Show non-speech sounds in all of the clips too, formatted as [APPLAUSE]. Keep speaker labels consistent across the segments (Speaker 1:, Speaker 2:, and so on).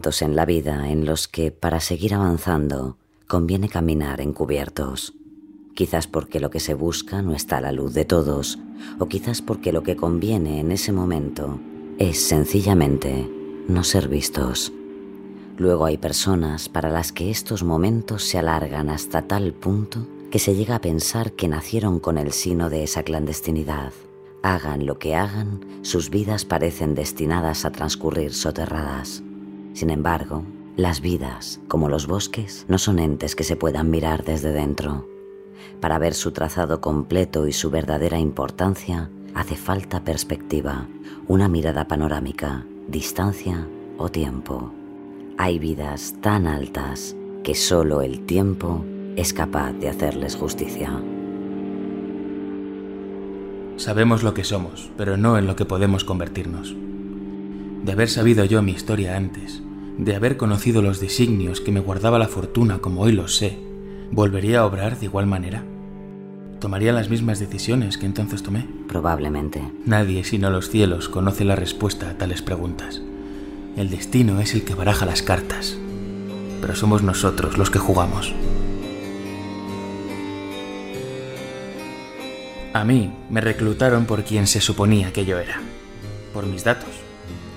Speaker 1: En la vida en los que para seguir avanzando conviene caminar encubiertos. Quizás porque lo que se busca no está a la luz de todos, o quizás porque lo que conviene en ese momento es sencillamente no ser vistos. Luego hay personas para las que estos momentos se alargan hasta tal punto que se llega a pensar que nacieron con el sino de esa clandestinidad. Hagan lo que hagan, sus vidas parecen destinadas a transcurrir soterradas. Sin embargo, las vidas, como los bosques, no son entes que se puedan mirar desde dentro. Para ver su trazado completo y su verdadera importancia, hace falta perspectiva, una mirada panorámica, distancia o tiempo. Hay vidas tan altas que solo el tiempo es capaz de hacerles justicia.
Speaker 2: Sabemos lo que somos, pero no en lo que podemos convertirnos de haber sabido yo mi historia antes, de haber conocido los designios que me guardaba la fortuna como hoy los sé, ¿volvería a obrar de igual manera? ¿Tomaría las mismas decisiones que entonces tomé?
Speaker 1: Probablemente.
Speaker 2: Nadie sino los cielos conoce la respuesta a tales preguntas. El destino es el que baraja las cartas, pero somos nosotros los que jugamos. A mí me reclutaron por quien se suponía que yo era, por mis datos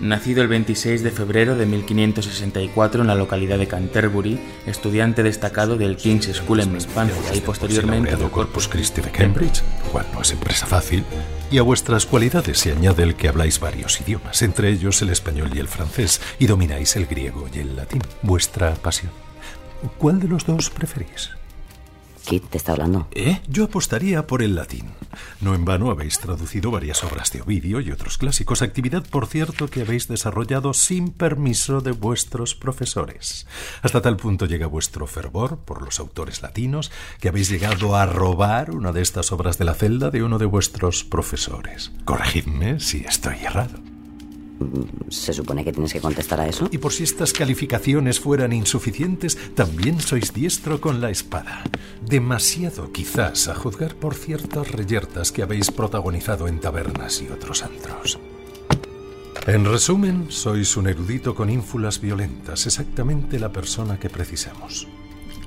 Speaker 2: Nacido el 26 de febrero de 1564 en la localidad de Canterbury, estudiante destacado del King's School en mi infancia y posteriormente
Speaker 3: del Corpus Christi de Cambridge, cual no es empresa fácil, y a vuestras cualidades se añade el que habláis varios idiomas, entre ellos el español y el francés, y domináis el griego y el latín, vuestra pasión. ¿Cuál de los dos preferís?
Speaker 1: Kit te está hablando.
Speaker 3: ¿Eh? Yo apostaría por el latín. No en vano habéis traducido varias obras de Ovidio y otros clásicos, actividad, por cierto, que habéis desarrollado sin permiso de vuestros profesores. Hasta tal punto llega vuestro fervor por los autores latinos que habéis llegado a robar una de estas obras de la celda de uno de vuestros profesores. Corregidme si estoy errado.
Speaker 1: ¿Se supone que tienes que contestar a eso?
Speaker 3: Y por si estas calificaciones fueran insuficientes, también sois diestro con la espada. Demasiado, quizás, a juzgar por ciertas reyertas que habéis protagonizado en tabernas y otros antros. En resumen, sois un erudito con ínfulas violentas, exactamente la persona que precisamos.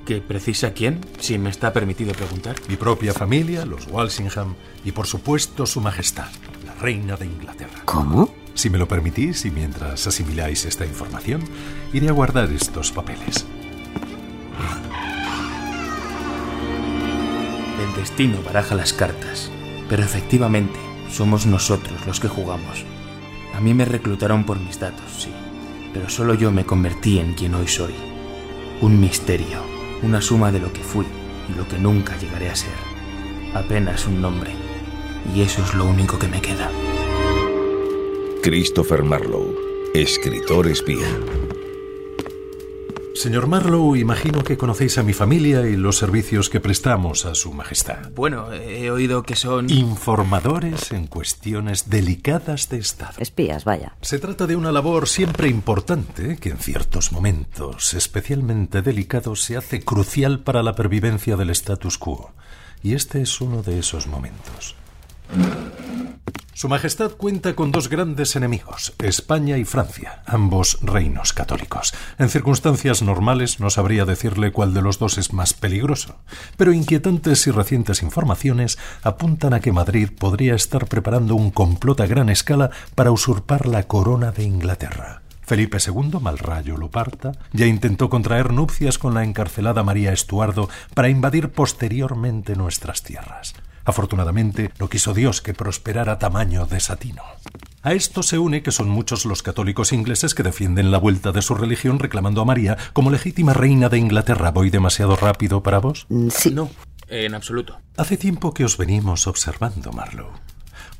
Speaker 2: ¿Que precisa quién? Si me está permitido preguntar.
Speaker 3: Mi propia familia, los Walsingham, y por supuesto su majestad, la reina de Inglaterra.
Speaker 1: ¿Cómo?
Speaker 3: Si me lo permitís y mientras asimiláis esta información, iré a guardar estos papeles.
Speaker 2: El destino baraja las cartas, pero efectivamente somos nosotros los que jugamos. A mí me reclutaron por mis datos, sí, pero solo yo me convertí en quien hoy soy. Un misterio, una suma de lo que fui y lo que nunca llegaré a ser. Apenas un nombre, y eso es lo único que me queda.
Speaker 4: Christopher Marlowe, escritor espía.
Speaker 3: Señor Marlowe, imagino que conocéis a mi familia y los servicios que prestamos a Su Majestad.
Speaker 2: Bueno, he oído que son...
Speaker 3: Informadores en cuestiones delicadas de Estado.
Speaker 1: Espías, vaya.
Speaker 3: Se trata de una labor siempre importante que en ciertos momentos especialmente delicados se hace crucial para la pervivencia del status quo. Y este es uno de esos momentos. Su Majestad cuenta con dos grandes enemigos, España y Francia, ambos reinos católicos. En circunstancias normales no sabría decirle cuál de los dos es más peligroso, pero inquietantes y recientes informaciones apuntan a que Madrid podría estar preparando un complot a gran escala para usurpar la corona de Inglaterra. Felipe II, mal rayo lo parta, ya intentó contraer nupcias con la encarcelada María Estuardo para invadir posteriormente nuestras tierras. Afortunadamente, no quiso Dios que prosperara tamaño desatino. A esto se une que son muchos los católicos ingleses que defienden la vuelta de su religión reclamando a María como legítima reina de Inglaterra. ¿Voy demasiado rápido para vos?
Speaker 1: Mm, Sí.
Speaker 2: No, en absoluto.
Speaker 3: Hace tiempo que os venimos observando, Marlowe.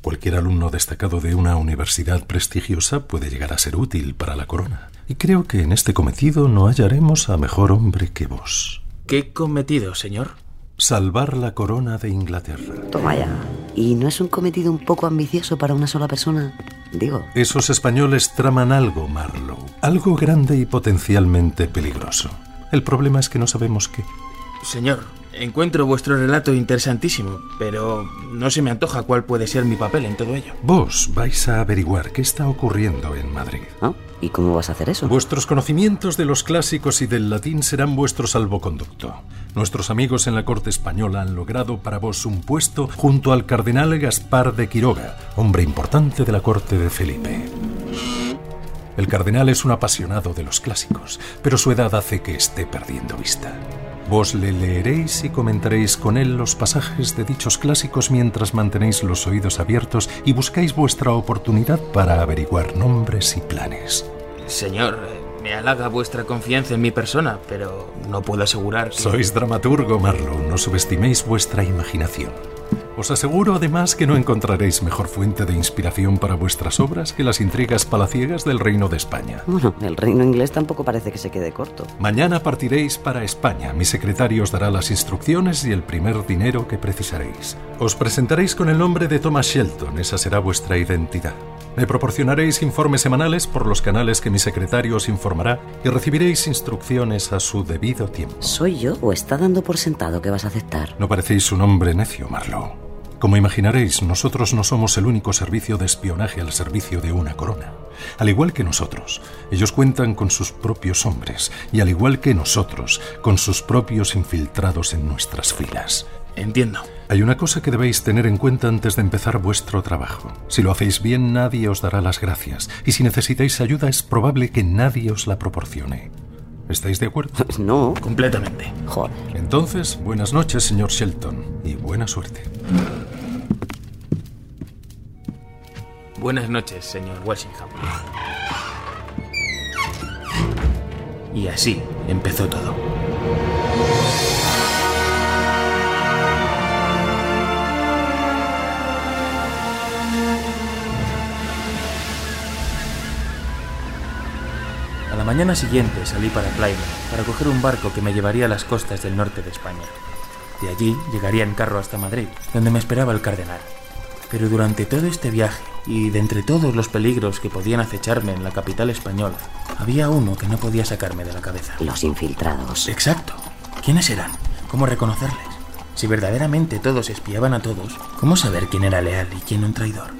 Speaker 3: Cualquier alumno destacado de una universidad prestigiosa puede llegar a ser útil para la corona. Y creo que en este cometido no hallaremos a mejor hombre que vos.
Speaker 2: ¿Qué cometido, señor?
Speaker 3: Salvar la corona de Inglaterra.
Speaker 1: Toma ya. ¿Y no es un cometido un poco ambicioso para una sola persona? Digo.
Speaker 3: Esos españoles traman algo, Marlowe. Algo grande y potencialmente peligroso. El problema es que no sabemos qué.
Speaker 2: Señor, encuentro vuestro relato interesantísimo, pero no se me antoja cuál puede ser mi papel en todo ello.
Speaker 3: Vos vais a averiguar qué está ocurriendo en Madrid.
Speaker 1: ¿Ah? ¿Y cómo vas a hacer eso?
Speaker 3: Vuestros conocimientos de los clásicos y del latín serán vuestro salvoconducto. Nuestros amigos en la corte española han logrado para vos un puesto junto al cardenal Gaspar de Quiroga, hombre importante de la corte de Felipe. El cardenal es un apasionado de los clásicos, pero su edad hace que esté perdiendo vista. Vos le leeréis y comentaréis con él los pasajes de dichos clásicos mientras mantenéis los oídos abiertos y buscáis vuestra oportunidad para averiguar nombres y planes.
Speaker 2: Señor, me halaga vuestra confianza en mi persona, pero no puedo asegurar que...
Speaker 3: Sois dramaturgo, Marlowe, no subestiméis vuestra imaginación. Os aseguro además que no encontraréis mejor fuente de inspiración para vuestras obras que las intrigas palaciegas del Reino de España.
Speaker 1: Bueno, el reino inglés tampoco parece que se quede corto.
Speaker 3: Mañana partiréis para España. Mi secretario os dará las instrucciones y el primer dinero que precisaréis. Os presentaréis con el nombre de Thomas Shelton, esa será vuestra identidad. Me proporcionaréis informes semanales por los canales que mi secretario os informará y recibiréis instrucciones a su debido tiempo.
Speaker 1: ¿Soy yo o está dando por sentado que vas a aceptar?
Speaker 3: No parecéis un hombre necio, Marlowe. Como imaginaréis, nosotros no somos el único servicio de espionaje al servicio de una corona. Al igual que nosotros, ellos cuentan con sus propios hombres y al igual que nosotros, con sus propios infiltrados en nuestras filas.
Speaker 2: Entiendo.
Speaker 3: Hay una cosa que debéis tener en cuenta antes de empezar vuestro trabajo. Si lo hacéis bien, nadie os dará las gracias. Y si necesitáis ayuda, es probable que nadie os la proporcione. ¿Estáis de acuerdo? [LAUGHS]
Speaker 1: No.
Speaker 2: Completamente.
Speaker 1: Joder.
Speaker 3: Entonces, buenas noches, señor Shelton, y buena suerte.
Speaker 2: Buenas noches, señor Walsingham. Y así empezó todo. A la mañana siguiente salí para Plymouth para coger un barco que me llevaría a las costas del norte de España. De allí llegaría en carro hasta Madrid, donde me esperaba el cardenal. Pero durante todo este viaje, y de entre todos los peligros que podían acecharme en la capital española, había uno que no podía sacarme de la cabeza.
Speaker 1: Los infiltrados.
Speaker 2: Exacto. ¿Quiénes eran? ¿Cómo reconocerles? Si verdaderamente todos espiaban a todos, ¿cómo saber quién era leal y quién un traidor?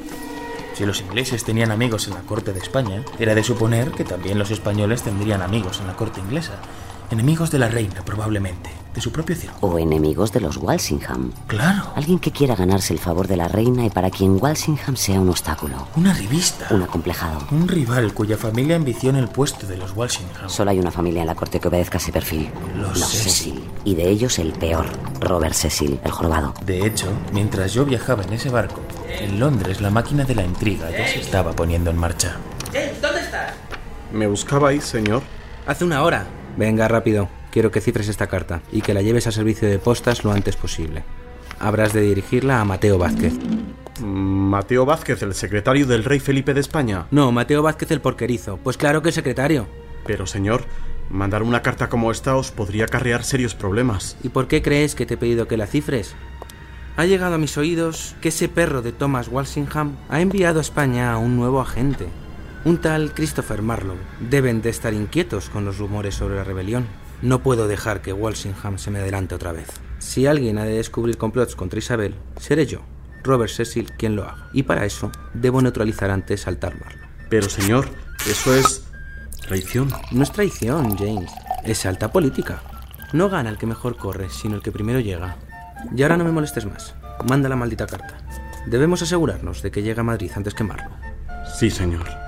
Speaker 2: Si los ingleses tenían amigos en la corte de España, era de suponer que también los españoles tendrían amigos en la corte inglesa. Enemigos de la reina, probablemente, de su propio círculo.
Speaker 1: O enemigos de los Walsingham.
Speaker 2: Claro,
Speaker 1: Alguien que quiera ganarse el favor de la reina y para quien Walsingham sea un obstáculo.
Speaker 2: una revista.
Speaker 1: Un acomplejado.
Speaker 2: Un rival cuya familia ambiciona el puesto de los Walsingham.
Speaker 1: Solo hay una familia en la corte que obedezca ese perfil.
Speaker 2: Los
Speaker 1: Cecil. Y de ellos el peor, Robert Cecil, el jorobado.
Speaker 2: De hecho, mientras yo viajaba en ese barco, en Londres la máquina de la intriga ya se estaba poniendo en marcha.
Speaker 5: ¿Me buscabais, señor?
Speaker 6: Hace una hora. Venga, rápido. Quiero que cifres esta carta y que la lleves a servicio de postas lo antes posible. Habrás de dirigirla a Mateo Vázquez.
Speaker 5: Mm, Mateo Vázquez, el secretario del rey Felipe de España.
Speaker 6: No, Mateo Vázquez el porquerizo. Pues claro que el secretario.
Speaker 5: Pero, señor, mandar una carta como esta os podría acarrear serios problemas.
Speaker 6: ¿Y por qué crees que te he pedido que la cifres? Ha llegado a mis oídos que ese perro de Thomas Walsingham ha enviado a España a un nuevo agente, un tal Christopher Marlowe. Deben de estar inquietos con los rumores sobre la rebelión. No puedo dejar que Walsingham se me adelante otra vez. Si alguien ha de descubrir complots contra Isabel, seré yo, Robert Cecil, quien lo haga. Y para eso, debo neutralizar antes al tal Marlowe.
Speaker 5: Pero, señor, eso es traición.
Speaker 6: No es traición, James. Es alta política. No gana el que mejor corre, sino el que primero llega. Y ahora no me molestes más. Manda la maldita carta. Debemos asegurarnos de que llega a Madrid antes que Marlowe.
Speaker 5: Sí, señor.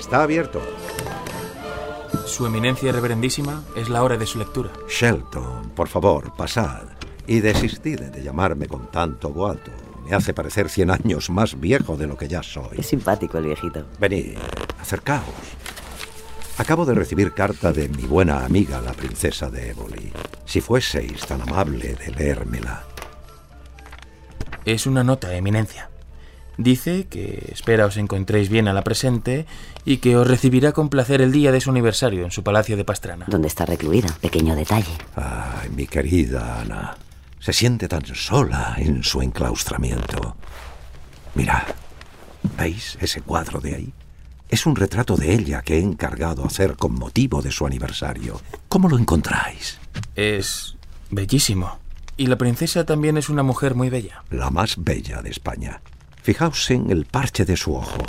Speaker 7: está abierto.
Speaker 2: Su eminencia reverendísima es la hora de su lectura.
Speaker 7: Shelton, por favor, pasad. Y desistid de llamarme con tanto boato. Me hace parecer cien años más viejo de lo que ya soy.
Speaker 1: Es simpático el viejito.
Speaker 7: Venid, acercaos. Acabo de recibir carta de mi buena amiga, la princesa de Éboli. Si fueseis tan amable de leérmela.
Speaker 2: Es una nota, eminencia. Dice que espera os encontréis bien a la presente y que os recibirá con placer el día de su aniversario en su palacio de Pastrana.
Speaker 1: Donde está recluida, pequeño detalle.
Speaker 7: Ay, mi querida Ana. Se siente tan sola en su enclaustramiento. Mirad, ¿veis ese cuadro de ahí? Es un retrato de ella que he encargado hacer con motivo de su aniversario. ¿Cómo lo encontráis?
Speaker 2: Es bellísimo. Y la princesa también es una mujer muy bella.
Speaker 7: La más bella de España. Fijaos en el parche de su ojo.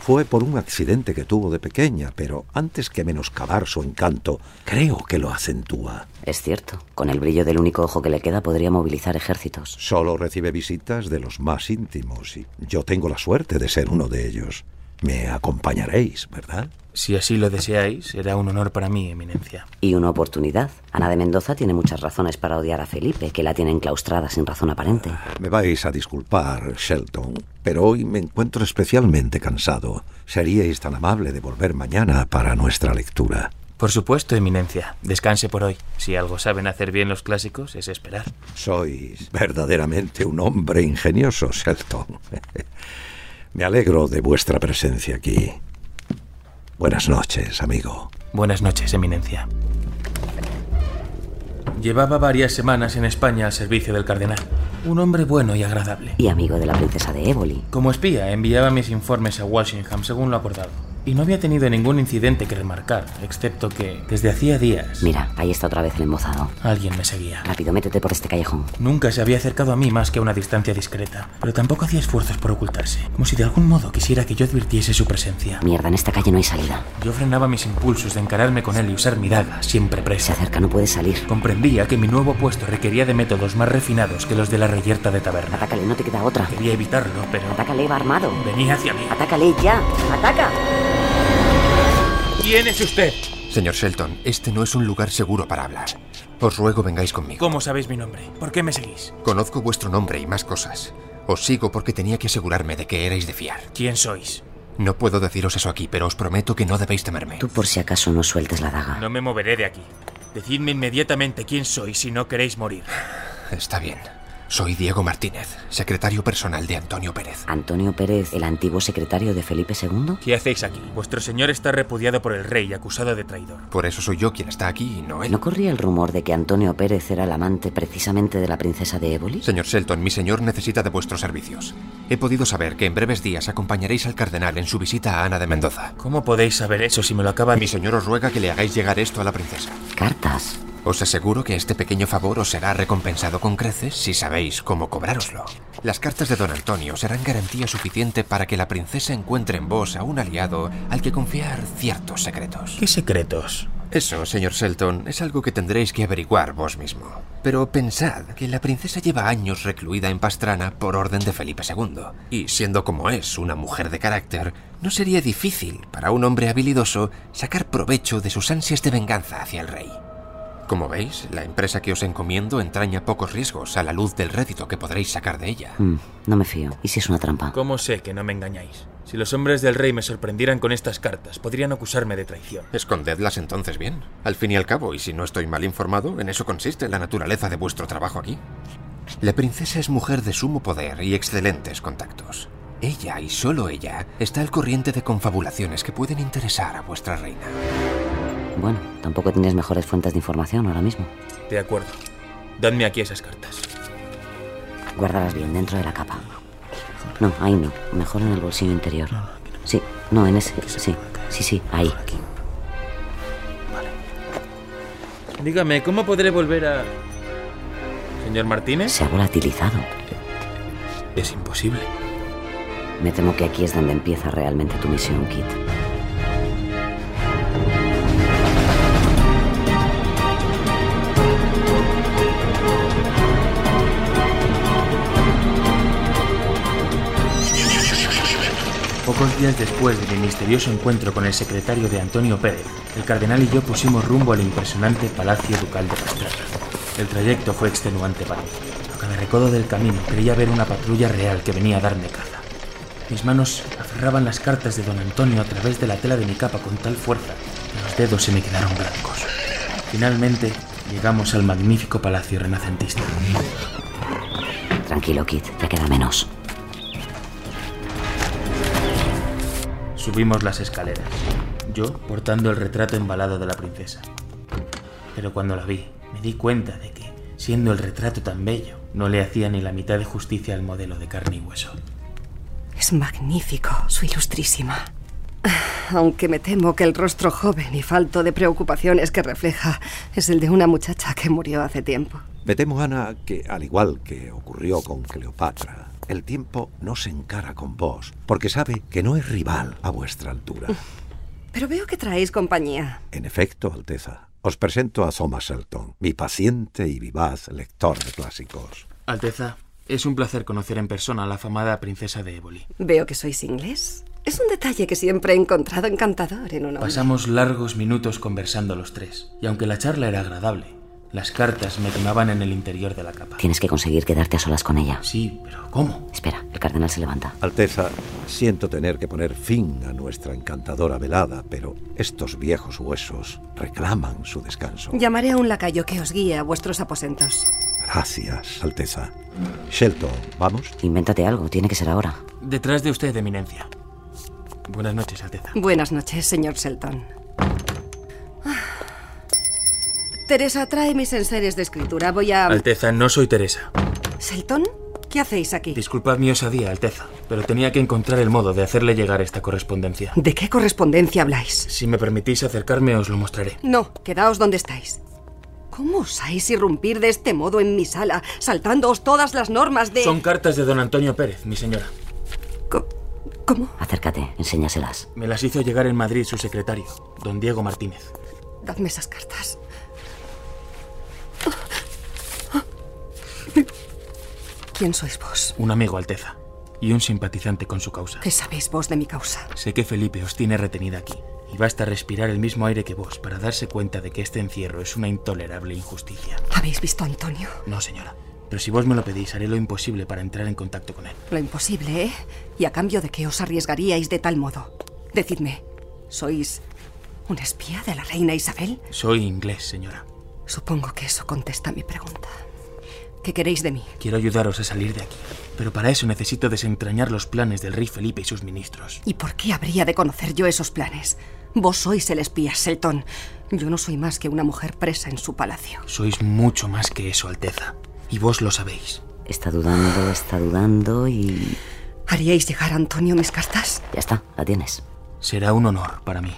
Speaker 7: Fue por un accidente que tuvo de pequeña, pero antes que menoscabar su encanto, creo que lo acentúa.
Speaker 1: Es cierto. Con el brillo del único ojo que le queda podría movilizar ejércitos.
Speaker 7: Solo recibe visitas de los más íntimos y yo tengo la suerte de ser uno de ellos. Me acompañaréis, ¿verdad?
Speaker 2: Si así lo deseáis, será un honor para mí, eminencia.
Speaker 1: Y una oportunidad. Ana de Mendoza tiene muchas razones para odiar a Felipe, que la tiene enclaustrada sin razón aparente.
Speaker 7: Me vais a disculpar, Shelton, pero hoy me encuentro especialmente cansado. Seríais tan amable de volver mañana para nuestra lectura.
Speaker 2: Por supuesto, eminencia. Descanse por hoy. Si algo saben hacer bien los clásicos, es esperar.
Speaker 7: Sois verdaderamente un hombre ingenioso, Shelton. [LAUGHS] Me alegro de vuestra presencia aquí. Buenas noches, amigo.
Speaker 2: Buenas noches, eminencia. Llevaba varias semanas en España al servicio del cardenal. Un hombre bueno y agradable.
Speaker 1: Y amigo de la princesa de Éboli.
Speaker 2: Como espía, enviaba mis informes a Walsingham según lo acordado. Y no había tenido ningún incidente que remarcar, excepto que desde hacía días
Speaker 1: Mira, ahí está otra vez el embozado.
Speaker 2: alguien me seguía.
Speaker 1: Rápido, métete por este callejón.
Speaker 2: Nunca se había acercado a mí más que a una distancia discreta, pero tampoco hacía esfuerzos por ocultarse, como si de algún modo quisiera que yo advirtiese su presencia.
Speaker 1: Mierda, en esta calle no hay salida.
Speaker 2: Yo frenaba mis impulsos de encararme con él y usar mi daga, siempre
Speaker 1: Se
Speaker 2: presa.
Speaker 1: acerca, no puede salir.
Speaker 2: Comprendía que mi nuevo puesto requería de métodos más refinados que los de la reyerta de taberna.
Speaker 1: Atácale, no te queda otra.
Speaker 2: Quería evitarlo, pero
Speaker 1: Atácale, va armado.
Speaker 2: venía hacia mí.
Speaker 1: Atácale ya. Ataca.
Speaker 2: ¿Quién es usted?
Speaker 8: Señor Shelton, este no es un lugar seguro para hablar. Os ruego vengáis conmigo.
Speaker 2: ¿Cómo sabéis mi nombre? ¿Por qué me seguís?
Speaker 8: Conozco vuestro nombre y más cosas. Os sigo porque tenía que asegurarme de que erais de fiar.
Speaker 2: ¿Quién sois?
Speaker 8: No puedo deciros eso aquí, pero os prometo que no debéis temerme.
Speaker 1: Tú por si acaso no sueltes la daga.
Speaker 2: No me moveré de aquí. Decidme inmediatamente quién sois si no queréis morir.
Speaker 8: Está bien. Soy Diego Martínez, secretario personal de Antonio Pérez.
Speaker 1: Antonio Pérez, el antiguo secretario de Felipe II.
Speaker 2: ¿Qué hacéis aquí? Vuestro señor está repudiado por el rey y acusado de traidor.
Speaker 8: Por eso soy yo quien está aquí y no él.
Speaker 1: ¿No corría el rumor de que Antonio Pérez era el amante precisamente de la princesa de Éboli?
Speaker 8: Señor Shelton, mi señor necesita de vuestros servicios. He podido saber que en breves días acompañaréis al cardenal en su visita a Ana de Mendoza.
Speaker 2: ¿Cómo podéis saber eso si me lo acaba
Speaker 8: Mi señor os ruega que le hagáis llegar esto a la princesa.
Speaker 1: Cartas.
Speaker 8: Os aseguro que este pequeño favor os será recompensado con creces si sabéis cómo cobrároslo. Las cartas de don Antonio serán garantía suficiente para que la princesa encuentre en vos a un aliado al que confiar ciertos secretos.
Speaker 2: ¿Qué secretos?
Speaker 8: Eso, señor Shelton, es algo que tendréis que averiguar vos mismo. Pero pensad que la princesa lleva años recluida en Pastrana por orden de Felipe II. Y siendo como es una mujer de carácter, no sería difícil para un hombre habilidoso sacar provecho de sus ansias de venganza hacia el rey. Como veis, la empresa que os encomiendo entraña pocos riesgos a la luz del rédito que podréis sacar de ella.
Speaker 1: Mm, no me fío. ¿Y si es una trampa?
Speaker 2: ¿Cómo sé que no me engañáis? Si los hombres del rey me sorprendieran con estas cartas, podrían acusarme de traición.
Speaker 8: Escondedlas entonces bien. Al fin y al cabo, y si no estoy mal informado, en eso consiste la naturaleza de vuestro trabajo aquí. La princesa es mujer de sumo poder y excelentes contactos. Ella y solo ella está al corriente de confabulaciones que pueden interesar a vuestra reina.
Speaker 1: Bueno, tampoco tienes mejores fuentes de información ahora mismo.
Speaker 2: De acuerdo. Dadme aquí esas cartas.
Speaker 1: Guárdalas bien dentro de la capa. No, ahí no. Mejor en el bolsillo interior. Sí, no, en ese. Sí, sí, sí, ahí.
Speaker 2: Dígame, ¿cómo podré volver a... Señor Martínez?
Speaker 1: Se ha volatilizado.
Speaker 2: Es imposible.
Speaker 1: Me temo que aquí es donde empieza realmente tu misión, Kit.
Speaker 2: Dos días después de mi misterioso encuentro con el secretario de Antonio Pérez, el cardenal y yo pusimos rumbo al impresionante Palacio Ducal de Pastrana. El trayecto fue extenuante para mí. A cada recodo del camino creía ver una patrulla real que venía a darme caza. Mis manos aferraban las cartas de don Antonio a través de la tela de mi capa con tal fuerza que los dedos se me quedaron blancos. Finalmente llegamos al magnífico palacio renacentista.
Speaker 1: Tranquilo, Kit, ya queda menos.
Speaker 2: Subimos las escaleras, yo portando el retrato embalado de la princesa. Pero cuando la vi, me di cuenta de que, siendo el retrato tan bello, no le hacía ni la mitad de justicia al modelo de carne y hueso.
Speaker 9: Es magnífico, su ilustrísima. Aunque me temo que el rostro joven y falto de preocupaciones que refleja es el de una muchacha que murió hace tiempo.
Speaker 7: Me temo, Ana, que al igual que ocurrió con Cleopatra, el tiempo no se encara con vos, porque sabe que no es rival a vuestra altura.
Speaker 9: Pero veo que traéis compañía.
Speaker 7: En efecto, Alteza, os presento a Thomas Shelton, mi paciente y vivaz lector de clásicos.
Speaker 2: Alteza, es un placer conocer en persona a la afamada princesa de Éboli.
Speaker 9: Veo que sois inglés. Es un detalle que siempre he encontrado encantador en un hombre.
Speaker 2: Pasamos largos minutos conversando los tres, y aunque la charla era agradable, las cartas me quemaban en el interior de la capa.
Speaker 1: Tienes que conseguir quedarte a solas con ella.
Speaker 2: Sí, pero ¿cómo?
Speaker 1: Espera, el cardenal se levanta.
Speaker 7: Alteza, siento tener que poner fin a nuestra encantadora velada, pero estos viejos huesos reclaman su descanso.
Speaker 9: Llamaré a un lacayo que os guíe a vuestros aposentos.
Speaker 7: Gracias, Alteza. Shelton, ¿vamos?
Speaker 1: Invéntate algo, tiene que ser ahora.
Speaker 2: Detrás de usted, eminencia. Buenas noches, Alteza.
Speaker 9: Buenas noches, señor Shelton. Teresa, trae mis enseres de escritura. Voy a...
Speaker 2: Alteza, no soy Teresa.
Speaker 9: ¿Shelton? ¿Qué hacéis aquí?
Speaker 2: Disculpad mi osadía, Alteza, pero tenía que encontrar el modo de hacerle llegar esta correspondencia.
Speaker 9: ¿De qué correspondencia habláis?
Speaker 2: Si me permitís acercarme, os lo mostraré.
Speaker 9: No, quedaos donde estáis. ¿Cómo osáis irrumpir de este modo en mi sala, saltándoos todas las normas de...
Speaker 2: Son cartas de don Antonio Pérez, mi señora.
Speaker 9: Co- ¿Cómo?
Speaker 1: Acércate, enséñaselas.
Speaker 2: Me las hizo llegar en Madrid su secretario, don Diego Martínez.
Speaker 9: Dadme esas cartas. ¿Quién sois vos?
Speaker 2: Un amigo, Alteza, y un simpatizante con su causa.
Speaker 9: ¿Qué sabéis vos de mi causa?
Speaker 2: Sé que Felipe os tiene retenida aquí, y basta respirar el mismo aire que vos para darse cuenta de que este encierro es una intolerable injusticia.
Speaker 9: ¿Habéis visto a Antonio?
Speaker 2: No, señora. Pero si vos me lo pedís, haré lo imposible para entrar en contacto con él.
Speaker 9: Lo imposible, ¿eh? ¿Y a cambio de qué os arriesgaríais de tal modo? Decidme, ¿sois un espía de la reina Isabel?
Speaker 2: Soy inglés, señora.
Speaker 9: Supongo que eso contesta mi pregunta. ¿Qué queréis de mí?
Speaker 2: Quiero ayudaros a salir de aquí, pero para eso necesito desentrañar los planes del rey Felipe y sus ministros.
Speaker 9: ¿Y por qué habría de conocer yo esos planes? Vos sois el espía, Selton. Yo no soy más que una mujer presa en su palacio.
Speaker 2: Sois mucho más que eso, Alteza. Y vos lo sabéis.
Speaker 1: Está dudando, está dudando y...
Speaker 9: ¿Haríais llegar a Antonio mis cartas?
Speaker 1: Ya está, la tienes.
Speaker 2: Será un honor para mí.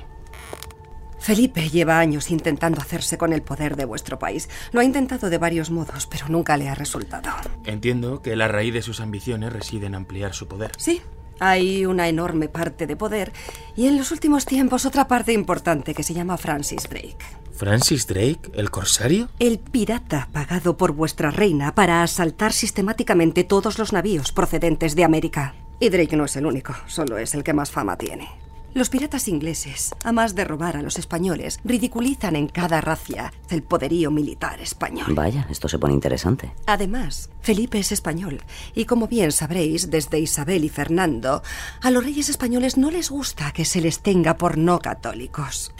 Speaker 9: Felipe lleva años intentando hacerse con el poder de vuestro país. Lo ha intentado de varios modos, pero nunca le ha resultado.
Speaker 2: Entiendo que la raíz de sus ambiciones reside en ampliar su poder.
Speaker 9: Sí, hay una enorme parte de poder y en los últimos tiempos otra parte importante que se llama Francis Drake.
Speaker 2: ¿Francis Drake, el corsario?
Speaker 9: El pirata pagado por vuestra reina para asaltar sistemáticamente todos los navíos procedentes de América. Y Drake no es el único, solo es el que más fama tiene. Los piratas ingleses, a más de robar a los españoles, ridiculizan en cada racia el poderío militar español.
Speaker 1: Vaya, esto se pone interesante.
Speaker 9: Además, Felipe es español, y como bien sabréis, desde Isabel y Fernando, a los reyes españoles no les gusta que se les tenga por no católicos.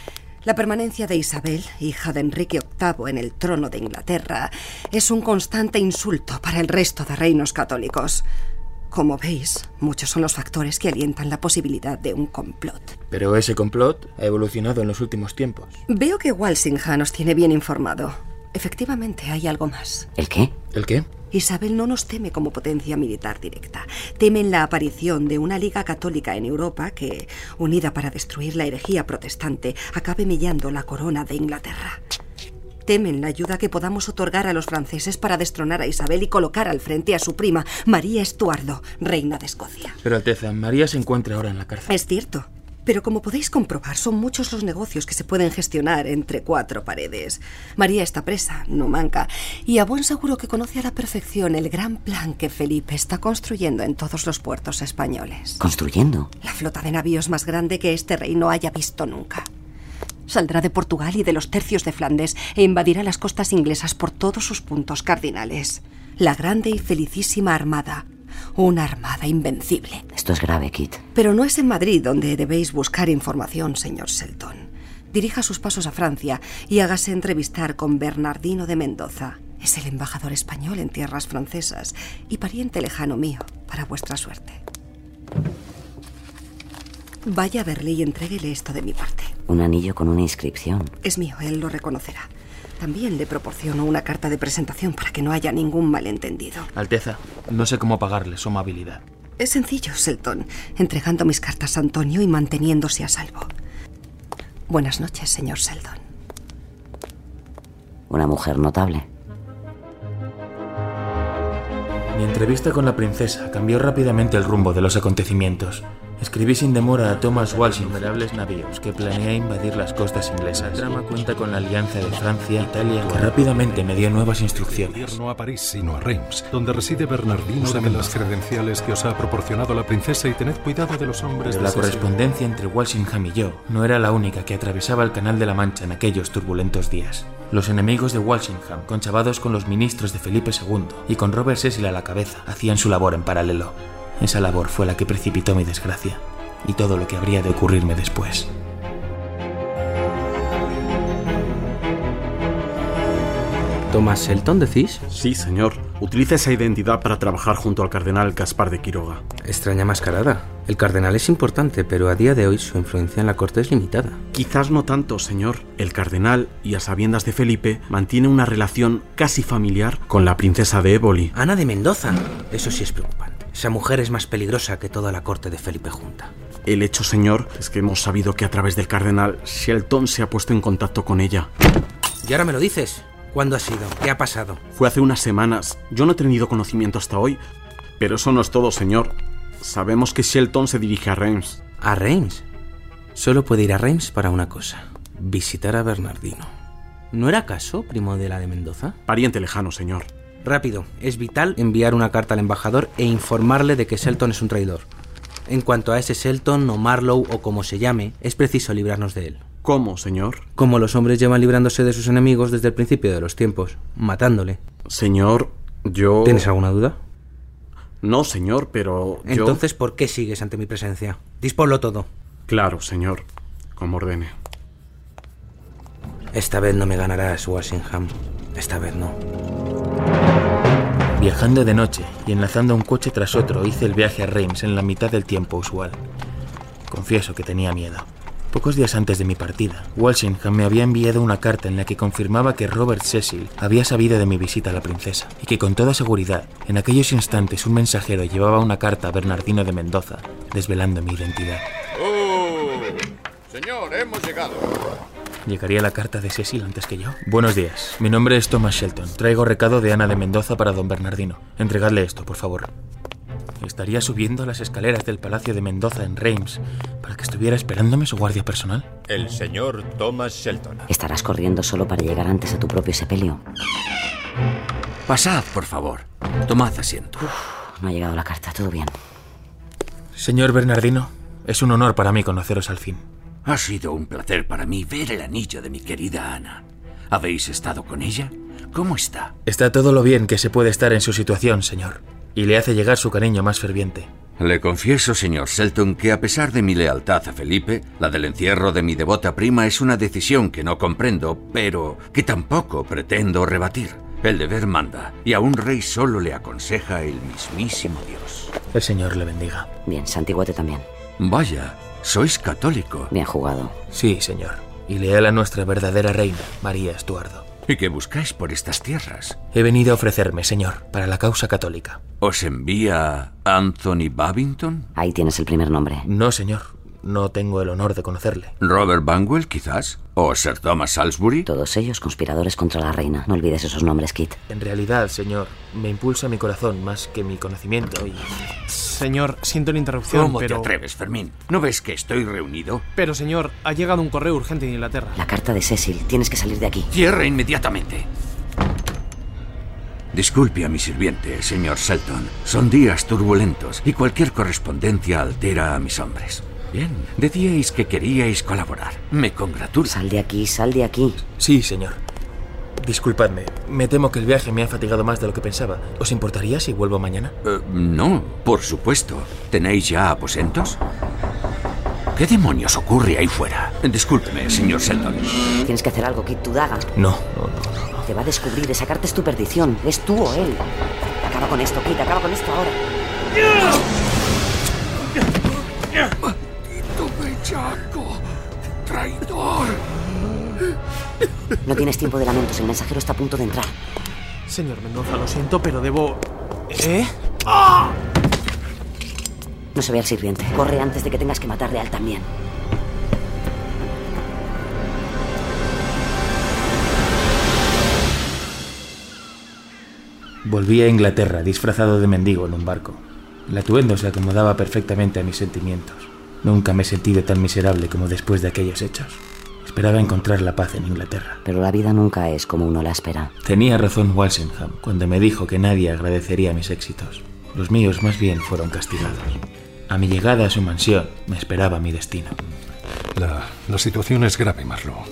Speaker 9: La permanencia de Isabel, hija de Enrique VIII en el trono de Inglaterra, es un constante insulto para el resto de reinos católicos. Como veis, muchos son los factores que alientan la posibilidad de un complot.
Speaker 2: Pero ese complot ha evolucionado en los últimos tiempos.
Speaker 9: Veo que Walsingham nos tiene bien informado. Efectivamente, hay algo más.
Speaker 1: ¿El qué?
Speaker 2: ¿El qué?
Speaker 9: Isabel no nos teme como potencia militar directa. Temen la aparición de una liga católica en Europa que, unida para destruir la herejía protestante, acabe mellando la corona de Inglaterra. Temen la ayuda que podamos otorgar a los franceses para destronar a Isabel y colocar al frente a su prima, María Estuardo, reina de Escocia.
Speaker 2: Pero Alteza, María se encuentra ahora en la cárcel.
Speaker 9: Es cierto, Pero como podéis comprobar, son muchos los negocios que se pueden gestionar entre cuatro paredes. María está presa, no manca, y a buen seguro que conoce a la perfección el gran plan que Felipe está construyendo en todos los puertos españoles.
Speaker 1: ¿Construyendo?
Speaker 9: La flota de navíos más grande que este reino haya visto nunca. Saldrá de Portugal y de los tercios de Flandes e invadirá las costas inglesas por todos sus puntos cardinales. La grande y felicísima Armada. Una armada invencible.
Speaker 1: Esto es grave, Kit.
Speaker 9: Pero no es en Madrid donde debéis buscar información, señor Selton. Dirija sus pasos a Francia y hágase entrevistar con Bernardino de Mendoza. Es el embajador español en tierras francesas y pariente lejano mío, para vuestra suerte. Vaya a verle y entréguele esto de mi parte.
Speaker 1: Un anillo con una inscripción.
Speaker 9: Es mío, él lo reconocerá. También le proporciono una carta de presentación para que no haya ningún malentendido.
Speaker 2: Alteza, no sé cómo pagarle su amabilidad.
Speaker 9: Es sencillo, Selton, entregando mis cartas a Antonio y manteniéndose a salvo. Buenas noches, señor Seldon.
Speaker 1: Una mujer notable.
Speaker 2: Mi entrevista con la princesa cambió rápidamente el rumbo de los acontecimientos. Escribí sin demora a Thomas Walsh innumerables navíos que planea invadir las costas inglesas. El drama cuenta con la alianza de Francia Italia, que rápidamente me dio nuevas instrucciones.
Speaker 3: No a París, sino a Reims, donde reside Bernardino de las credenciales que os ha proporcionado la princesa y tened cuidado de los hombres
Speaker 2: Pero
Speaker 3: de
Speaker 2: la correspondencia entre Walsingham y yo no era la única que atravesaba el Canal de la Mancha en aquellos turbulentos días. Los enemigos de Walsingham, conchavados con los ministros de Felipe II y con Robert Cecil a la cabeza, hacían su labor en paralelo. Esa labor fue la que precipitó mi desgracia y todo lo que habría de ocurrirme después.
Speaker 6: ¿Thomas Shelton decís?
Speaker 5: Sí, señor. Utiliza esa identidad para trabajar junto al cardenal Gaspar de Quiroga.
Speaker 6: Extraña mascarada. El cardenal es importante, pero a día de hoy su influencia en la corte es limitada.
Speaker 5: Quizás no tanto, señor. El cardenal, y a sabiendas de Felipe, mantiene una relación casi familiar con la princesa de Éboli.
Speaker 6: Ana de Mendoza. Eso sí es preocupante. Esa mujer es más peligrosa que toda la corte de Felipe Junta.
Speaker 5: El hecho, señor, es que hemos sabido que a través del cardenal Shelton se ha puesto en contacto con ella.
Speaker 6: ¿Y ahora me lo dices? ¿Cuándo ha sido? ¿Qué ha pasado?
Speaker 5: Fue hace unas semanas. Yo no he tenido conocimiento hasta hoy. Pero eso no es todo, señor. Sabemos que Shelton se dirige a Reims.
Speaker 6: ¿A Reims? Solo puede ir a Reims para una cosa. Visitar a Bernardino. ¿No era acaso primo de la de Mendoza?
Speaker 5: Pariente lejano, señor.
Speaker 6: Rápido, es vital enviar una carta al embajador e informarle de que Shelton es un traidor. En cuanto a ese Shelton o Marlowe o como se llame, es preciso librarnos de él.
Speaker 5: ¿Cómo, señor?
Speaker 6: Como los hombres llevan librándose de sus enemigos desde el principio de los tiempos, matándole.
Speaker 5: Señor, yo...
Speaker 6: ¿Tienes alguna duda?
Speaker 5: No, señor, pero yo...
Speaker 6: Entonces, ¿por qué sigues ante mi presencia? Disponlo todo.
Speaker 5: Claro, señor. Como ordene.
Speaker 6: Esta vez no me ganarás, Walsingham. Esta vez no.
Speaker 2: Viajando de noche y enlazando un coche tras otro, hice el viaje a Reims en la mitad del tiempo usual. Confieso que tenía miedo. Pocos días antes de mi partida, Walsingham me había enviado una carta en la que confirmaba que Robert Cecil había sabido de mi visita a la princesa y que con toda seguridad, en aquellos instantes un mensajero llevaba una carta a Bernardino de Mendoza, desvelando mi identidad.
Speaker 10: ¡Oh! Señor, hemos llegado.
Speaker 2: ¿Llegaría la carta de Cecil antes que yo? Buenos días. Mi nombre es Thomas Shelton. Traigo recado de Ana de Mendoza para don Bernardino. Entregadle esto, por favor. Estaría subiendo las escaleras del Palacio de Mendoza en Reims para que estuviera esperándome su guardia personal.
Speaker 10: El señor Thomas Shelton.
Speaker 1: Estarás corriendo solo para llegar antes a tu propio sepelio.
Speaker 11: Pasad, por favor. Tomad asiento.
Speaker 1: No ha llegado la carta, todo bien.
Speaker 2: Señor Bernardino, es un honor para mí conoceros al fin.
Speaker 11: Ha sido un placer para mí ver el anillo de mi querida Ana. ¿Habéis estado con ella? ¿Cómo está?
Speaker 2: Está todo lo bien que se puede estar en su situación, señor, y le hace llegar su cariño más ferviente.
Speaker 11: Le confieso, señor Selton, que a pesar de mi lealtad a Felipe, la del encierro de mi devota prima es una decisión que no comprendo, pero que tampoco pretendo rebatir. El deber manda, y a un rey solo le aconseja el mismísimo Dios.
Speaker 2: El Señor le bendiga.
Speaker 1: Bien, santiguate también.
Speaker 11: Vaya, sois católico.
Speaker 1: Bien jugado.
Speaker 2: Sí, señor. Y leal a nuestra verdadera reina, María Estuardo.
Speaker 11: ¿Y qué buscáis por estas tierras?
Speaker 2: He venido a ofrecerme, señor, para la causa católica.
Speaker 11: ¿Os envía Anthony Babington?
Speaker 1: Ahí tienes el primer nombre.
Speaker 2: No, señor. No tengo el honor de conocerle.
Speaker 11: ¿Robert Banwell, quizás? ¿O Sir Thomas Salisbury?
Speaker 1: Todos ellos conspiradores contra la reina. No olvides esos nombres, Kit.
Speaker 2: En realidad, señor, me impulsa mi corazón más que mi conocimiento y...
Speaker 12: Señor, siento la interrupción,
Speaker 11: ¿Cómo
Speaker 12: pero...
Speaker 11: te atreves, Fermín? ¿No ves que estoy reunido?
Speaker 12: Pero, señor, ha llegado un correo urgente de Inglaterra.
Speaker 1: La carta de Cecil. Tienes que salir de aquí.
Speaker 11: Cierra inmediatamente. Disculpe a mi sirviente, señor Selton. Son días turbulentos y cualquier correspondencia altera a mis hombres. Bien, decíais que queríais colaborar. Me congratulo.
Speaker 1: Sal de aquí, sal de aquí.
Speaker 2: Sí, señor. Disculpadme, me temo que el viaje me ha fatigado más de lo que pensaba. ¿Os importaría si vuelvo mañana?
Speaker 11: Eh, no, por supuesto. ¿Tenéis ya aposentos? ¿Qué demonios ocurre ahí fuera? Discúlpeme, señor Selton.
Speaker 1: Tienes que hacer algo, Kit, tu daga.
Speaker 2: No, no, no, no.
Speaker 1: Te va a descubrir, esa carta es tu perdición. Es tú o él. Acaba con esto, Kit, acaba con esto ahora.
Speaker 11: ¡Maldito bellaco! ¡Traidor!
Speaker 1: No tienes tiempo de lamentos, el mensajero está a punto de entrar.
Speaker 12: Señor Mendoza, lo siento, pero debo... ¿Eh?
Speaker 1: No se ve al sirviente. Corre antes de que tengas que matarle a él también.
Speaker 2: Volví a Inglaterra disfrazado de mendigo en un barco. El atuendo se acomodaba perfectamente a mis sentimientos. Nunca me he sentido tan miserable como después de aquellos hechos. Esperaba encontrar la paz en Inglaterra.
Speaker 1: Pero la vida nunca es como uno la espera.
Speaker 2: Tenía razón Walsingham cuando me dijo que nadie agradecería mis éxitos. Los míos más bien fueron castigados. A mi llegada a su mansión me esperaba mi destino.
Speaker 3: La, la situación es grave, Marlowe.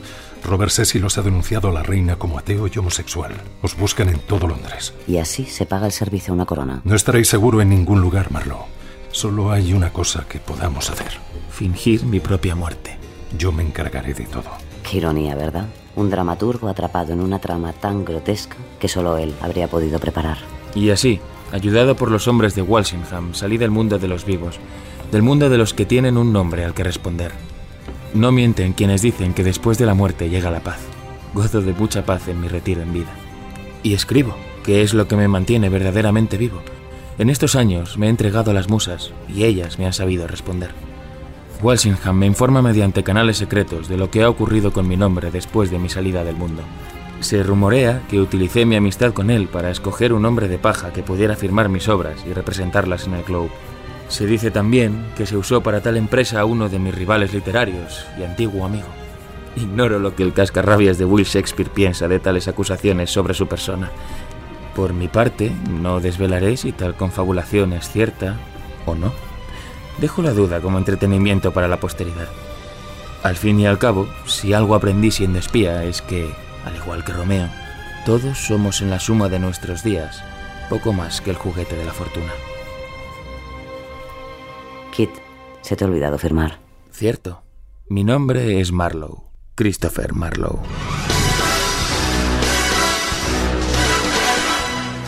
Speaker 3: Robert Cecil os ha denunciado a la reina como ateo y homosexual. Os buscan en todo Londres.
Speaker 1: Y así se paga el servicio a una corona.
Speaker 3: No estaréis seguro en ningún lugar, Marlowe. Solo hay una cosa que podamos hacer.
Speaker 2: Fingir mi propia muerte.
Speaker 3: Yo me encargaré de todo.
Speaker 1: Qué ironía, ¿verdad? Un dramaturgo atrapado en una trama tan grotesca que solo él habría podido preparar.
Speaker 2: Y así, ayudado por los hombres de Walsingham, salí del mundo de los vivos, del mundo de los que tienen un nombre al que responder. No mienten quienes dicen que después de la muerte llega la paz. Gozo de mucha paz en mi retiro en vida. Y escribo, que es lo que me mantiene verdaderamente vivo. En estos años me he entregado a las musas y ellas me han sabido responder. Walsingham me informa mediante canales secretos de lo que ha ocurrido con mi nombre después de mi salida del mundo. Se rumorea que utilicé mi amistad con él para escoger un hombre de paja que pudiera firmar mis obras y representarlas en el Globe. Se dice también que se usó para tal empresa a uno de mis rivales literarios y antiguo amigo. Ignoro lo que el cascarrabias de Will Shakespeare piensa de tales acusaciones sobre su persona. Por mi parte, no desvelaré si tal confabulación es cierta o no. Dejo la duda como entretenimiento para la posteridad. Al fin y al cabo, si algo aprendí siendo espía es que, al igual que Romeo, todos somos en la suma de nuestros días poco más que el juguete de la fortuna.
Speaker 1: Kit, se te ha olvidado firmar.
Speaker 2: Cierto. Mi nombre es Marlowe. Christopher Marlowe.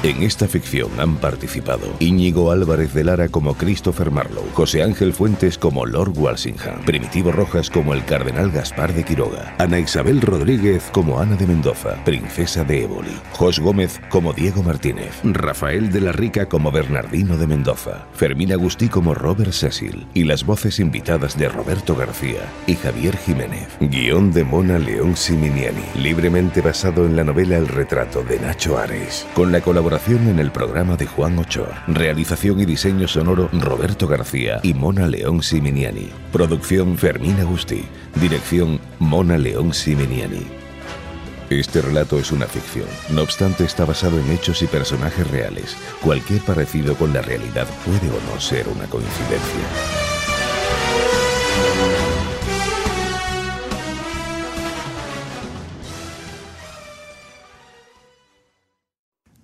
Speaker 4: En esta ficción han participado Íñigo Álvarez de Lara como Christopher Marlowe, José Ángel Fuentes como Lord Walsingham, Primitivo Rojas como el Cardenal Gaspar de Quiroga, Ana Isabel Rodríguez como Ana de Mendoza, Princesa de Éboli, Jos Gómez como Diego Martínez, Rafael de la Rica como Bernardino de Mendoza, Fermín Agustí como Robert Cecil y las voces invitadas de Roberto García y Javier Jiménez. Guión de Mona León Siminiani, libremente basado en la novela El retrato de Nacho Ares, con la colaboración en el programa de Juan Ochoa. Realización y diseño sonoro Roberto García y Mona León Siminiani. Producción Fermín Agustí. Dirección Mona León Siminiani. Este relato es una ficción, no obstante está basado en hechos y personajes reales. Cualquier parecido con la realidad puede o no ser una coincidencia.